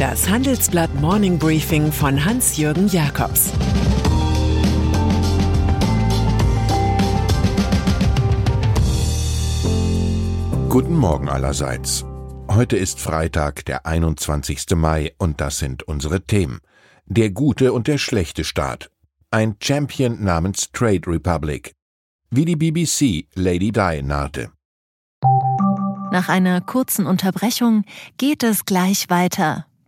Das Handelsblatt Morning Briefing von Hans-Jürgen Jakobs Guten Morgen allerseits. Heute ist Freitag, der 21. Mai, und das sind unsere Themen. Der gute und der schlechte Staat. Ein Champion namens Trade Republic. Wie die BBC Lady Di nahte. Nach einer kurzen Unterbrechung geht es gleich weiter.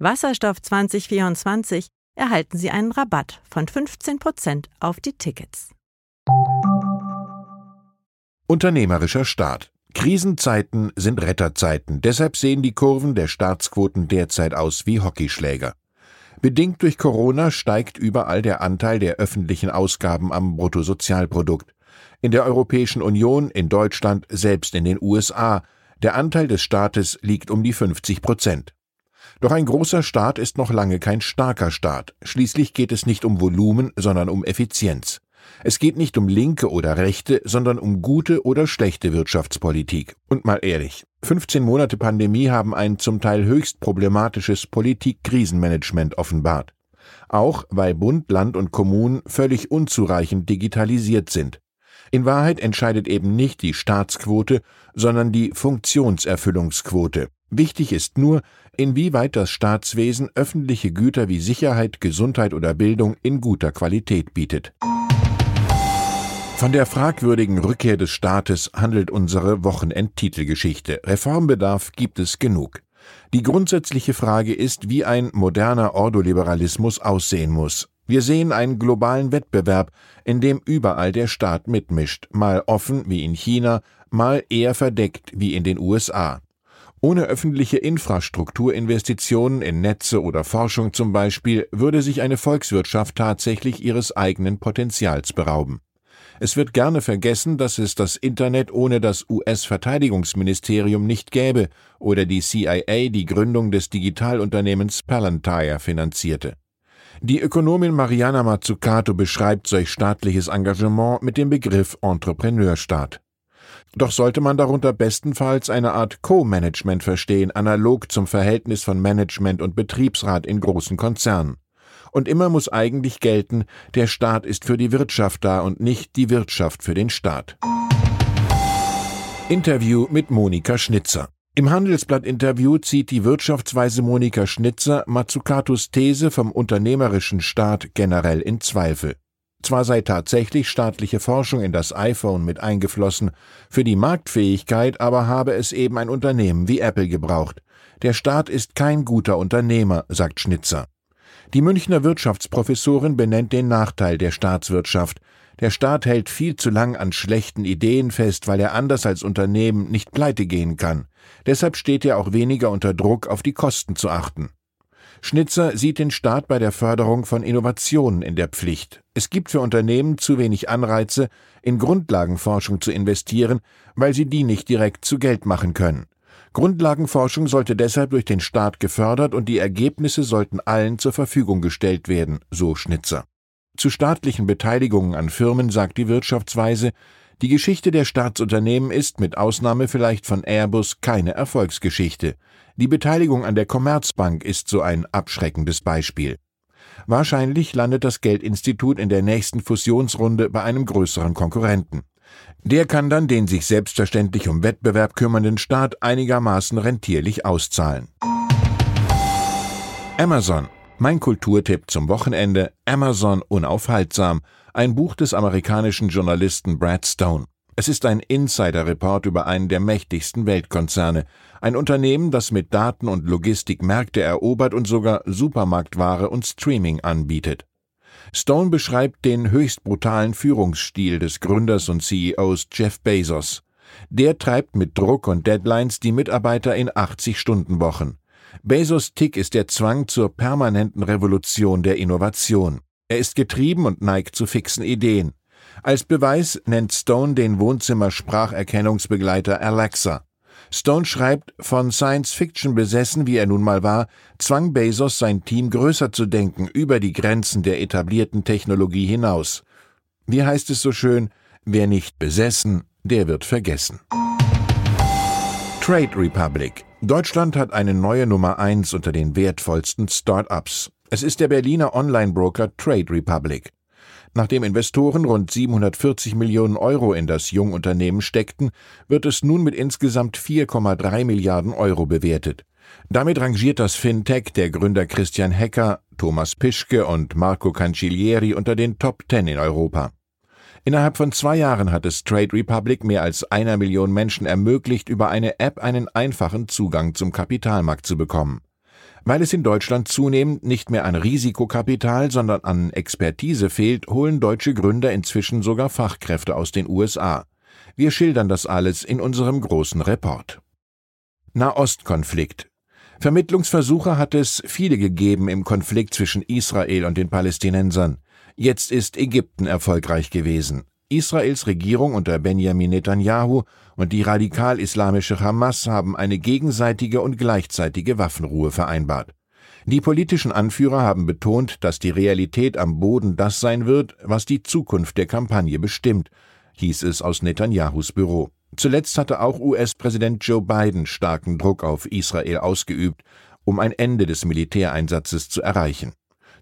Wasserstoff 2024 erhalten Sie einen Rabatt von 15% auf die Tickets. Unternehmerischer Staat. Krisenzeiten sind Retterzeiten, deshalb sehen die Kurven der Staatsquoten derzeit aus wie Hockeyschläger. Bedingt durch Corona steigt überall der Anteil der öffentlichen Ausgaben am Bruttosozialprodukt in der Europäischen Union, in Deutschland, selbst in den USA. Der Anteil des Staates liegt um die 50 Prozent. Doch ein großer Staat ist noch lange kein starker Staat. Schließlich geht es nicht um Volumen, sondern um Effizienz. Es geht nicht um linke oder rechte, sondern um gute oder schlechte Wirtschaftspolitik. Und mal ehrlich, 15 Monate Pandemie haben ein zum Teil höchst problematisches Politik-Krisenmanagement offenbart. Auch weil Bund, Land und Kommunen völlig unzureichend digitalisiert sind. In Wahrheit entscheidet eben nicht die Staatsquote, sondern die Funktionserfüllungsquote. Wichtig ist nur, inwieweit das Staatswesen öffentliche Güter wie Sicherheit, Gesundheit oder Bildung in guter Qualität bietet. Von der fragwürdigen Rückkehr des Staates handelt unsere Wochenendtitelgeschichte. Reformbedarf gibt es genug. Die grundsätzliche Frage ist, wie ein moderner Ordoliberalismus aussehen muss. Wir sehen einen globalen Wettbewerb, in dem überall der Staat mitmischt, mal offen wie in China, mal eher verdeckt wie in den USA. Ohne öffentliche Infrastrukturinvestitionen in Netze oder Forschung zum Beispiel würde sich eine Volkswirtschaft tatsächlich ihres eigenen Potenzials berauben. Es wird gerne vergessen, dass es das Internet ohne das US-Verteidigungsministerium nicht gäbe oder die CIA die Gründung des Digitalunternehmens Palantir finanzierte. Die Ökonomin Mariana Mazzucato beschreibt solch staatliches Engagement mit dem Begriff Entrepreneurstaat. Doch sollte man darunter bestenfalls eine Art Co-Management verstehen, analog zum Verhältnis von Management und Betriebsrat in großen Konzernen. Und immer muss eigentlich gelten, der Staat ist für die Wirtschaft da und nicht die Wirtschaft für den Staat. Interview mit Monika Schnitzer im Handelsblatt-Interview zieht die Wirtschaftsweise Monika Schnitzer Mazzucatos These vom unternehmerischen Staat generell in Zweifel. Zwar sei tatsächlich staatliche Forschung in das iPhone mit eingeflossen, für die Marktfähigkeit aber habe es eben ein Unternehmen wie Apple gebraucht. Der Staat ist kein guter Unternehmer, sagt Schnitzer. Die Münchner Wirtschaftsprofessorin benennt den Nachteil der Staatswirtschaft. Der Staat hält viel zu lang an schlechten Ideen fest, weil er anders als Unternehmen nicht pleite gehen kann. Deshalb steht er auch weniger unter Druck, auf die Kosten zu achten. Schnitzer sieht den Staat bei der Förderung von Innovationen in der Pflicht. Es gibt für Unternehmen zu wenig Anreize, in Grundlagenforschung zu investieren, weil sie die nicht direkt zu Geld machen können. Grundlagenforschung sollte deshalb durch den Staat gefördert und die Ergebnisse sollten allen zur Verfügung gestellt werden, so Schnitzer. Zu staatlichen Beteiligungen an Firmen sagt die Wirtschaftsweise, die Geschichte der Staatsunternehmen ist, mit Ausnahme vielleicht von Airbus, keine Erfolgsgeschichte. Die Beteiligung an der Commerzbank ist so ein abschreckendes Beispiel. Wahrscheinlich landet das Geldinstitut in der nächsten Fusionsrunde bei einem größeren Konkurrenten. Der kann dann den sich selbstverständlich um Wettbewerb kümmernden Staat einigermaßen rentierlich auszahlen. Amazon mein Kulturtipp zum Wochenende Amazon unaufhaltsam, ein Buch des amerikanischen Journalisten Brad Stone. Es ist ein Insider-Report über einen der mächtigsten Weltkonzerne, ein Unternehmen, das mit Daten und Logistik Märkte erobert und sogar Supermarktware und Streaming anbietet. Stone beschreibt den höchst brutalen Führungsstil des Gründers und CEOs Jeff Bezos. Der treibt mit Druck und Deadlines die Mitarbeiter in 80-Stunden-Wochen. Bezos Tick ist der Zwang zur permanenten Revolution der Innovation. Er ist getrieben und neigt zu fixen Ideen. Als Beweis nennt Stone den Wohnzimmer-Spracherkennungsbegleiter Alexa. Stone schreibt, von Science Fiction besessen, wie er nun mal war, zwang Bezos sein Team größer zu denken, über die Grenzen der etablierten Technologie hinaus. Wie heißt es so schön, wer nicht besessen, der wird vergessen. Trade Republic. Deutschland hat eine neue Nummer eins unter den wertvollsten Start-ups. Es ist der Berliner Online-Broker Trade Republic. Nachdem Investoren rund 740 Millionen Euro in das Jungunternehmen steckten, wird es nun mit insgesamt 4,3 Milliarden Euro bewertet. Damit rangiert das Fintech der Gründer Christian Hecker, Thomas Pischke und Marco Cancellieri unter den Top Ten in Europa. Innerhalb von zwei Jahren hat es Trade Republic mehr als einer Million Menschen ermöglicht, über eine App einen einfachen Zugang zum Kapitalmarkt zu bekommen. Weil es in Deutschland zunehmend nicht mehr an Risikokapital, sondern an Expertise fehlt, holen deutsche Gründer inzwischen sogar Fachkräfte aus den USA. Wir schildern das alles in unserem großen Report. Nahostkonflikt. Vermittlungsversuche hat es viele gegeben im Konflikt zwischen Israel und den Palästinensern. Jetzt ist Ägypten erfolgreich gewesen. Israels Regierung unter Benjamin Netanyahu und die radikal-islamische Hamas haben eine gegenseitige und gleichzeitige Waffenruhe vereinbart. Die politischen Anführer haben betont, dass die Realität am Boden das sein wird, was die Zukunft der Kampagne bestimmt, hieß es aus Netanyahus Büro. Zuletzt hatte auch US-Präsident Joe Biden starken Druck auf Israel ausgeübt, um ein Ende des Militäreinsatzes zu erreichen.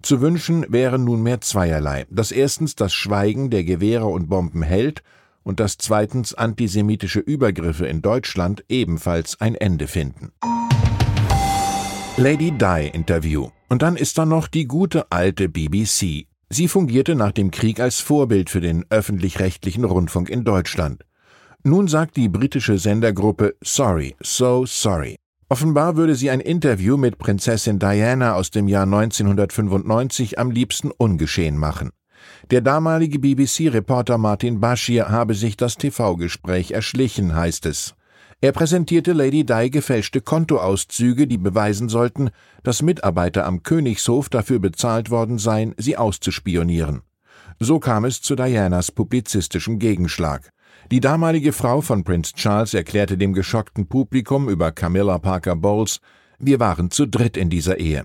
Zu wünschen wäre nunmehr zweierlei, dass erstens das Schweigen der Gewehre und Bomben hält und dass zweitens antisemitische Übergriffe in Deutschland ebenfalls ein Ende finden. Lady Di Interview. Und dann ist da noch die gute alte BBC. Sie fungierte nach dem Krieg als Vorbild für den öffentlich-rechtlichen Rundfunk in Deutschland. Nun sagt die britische Sendergruppe Sorry, so sorry. Offenbar würde sie ein Interview mit Prinzessin Diana aus dem Jahr 1995 am liebsten ungeschehen machen. Der damalige BBC-Reporter Martin Bashir habe sich das TV-Gespräch erschlichen, heißt es. Er präsentierte Lady Di gefälschte Kontoauszüge, die beweisen sollten, dass Mitarbeiter am Königshof dafür bezahlt worden seien, sie auszuspionieren. So kam es zu Dianas publizistischem Gegenschlag. Die damalige Frau von Prince Charles erklärte dem geschockten Publikum über Camilla Parker Bowles, wir waren zu dritt in dieser Ehe.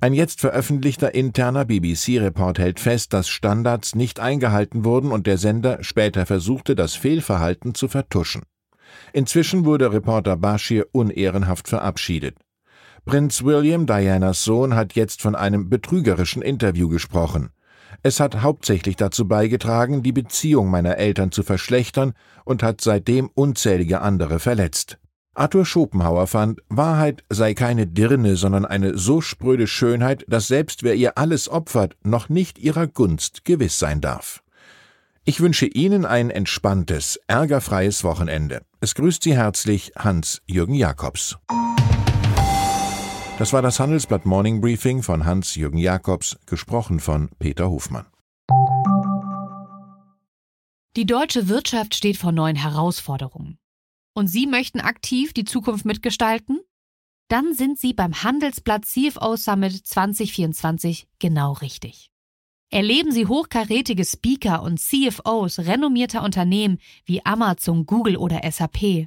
Ein jetzt veröffentlichter interner BBC-Report hält fest, dass Standards nicht eingehalten wurden und der Sender später versuchte, das Fehlverhalten zu vertuschen. Inzwischen wurde Reporter Bashir unehrenhaft verabschiedet. Prinz William, Dianas Sohn, hat jetzt von einem betrügerischen Interview gesprochen. Es hat hauptsächlich dazu beigetragen, die Beziehung meiner Eltern zu verschlechtern und hat seitdem unzählige andere verletzt. Arthur Schopenhauer fand, Wahrheit sei keine Dirne, sondern eine so spröde Schönheit, dass selbst wer ihr alles opfert, noch nicht ihrer Gunst gewiss sein darf. Ich wünsche Ihnen ein entspanntes, ärgerfreies Wochenende. Es grüßt Sie herzlich Hans-Jürgen Jakobs. Das war das Handelsblatt Morning Briefing von Hans-Jürgen Jakobs, gesprochen von Peter Hofmann. Die deutsche Wirtschaft steht vor neuen Herausforderungen. Und Sie möchten aktiv die Zukunft mitgestalten? Dann sind Sie beim Handelsblatt CFO Summit 2024 genau richtig. Erleben Sie hochkarätige Speaker und CFOs renommierter Unternehmen wie Amazon, Google oder SAP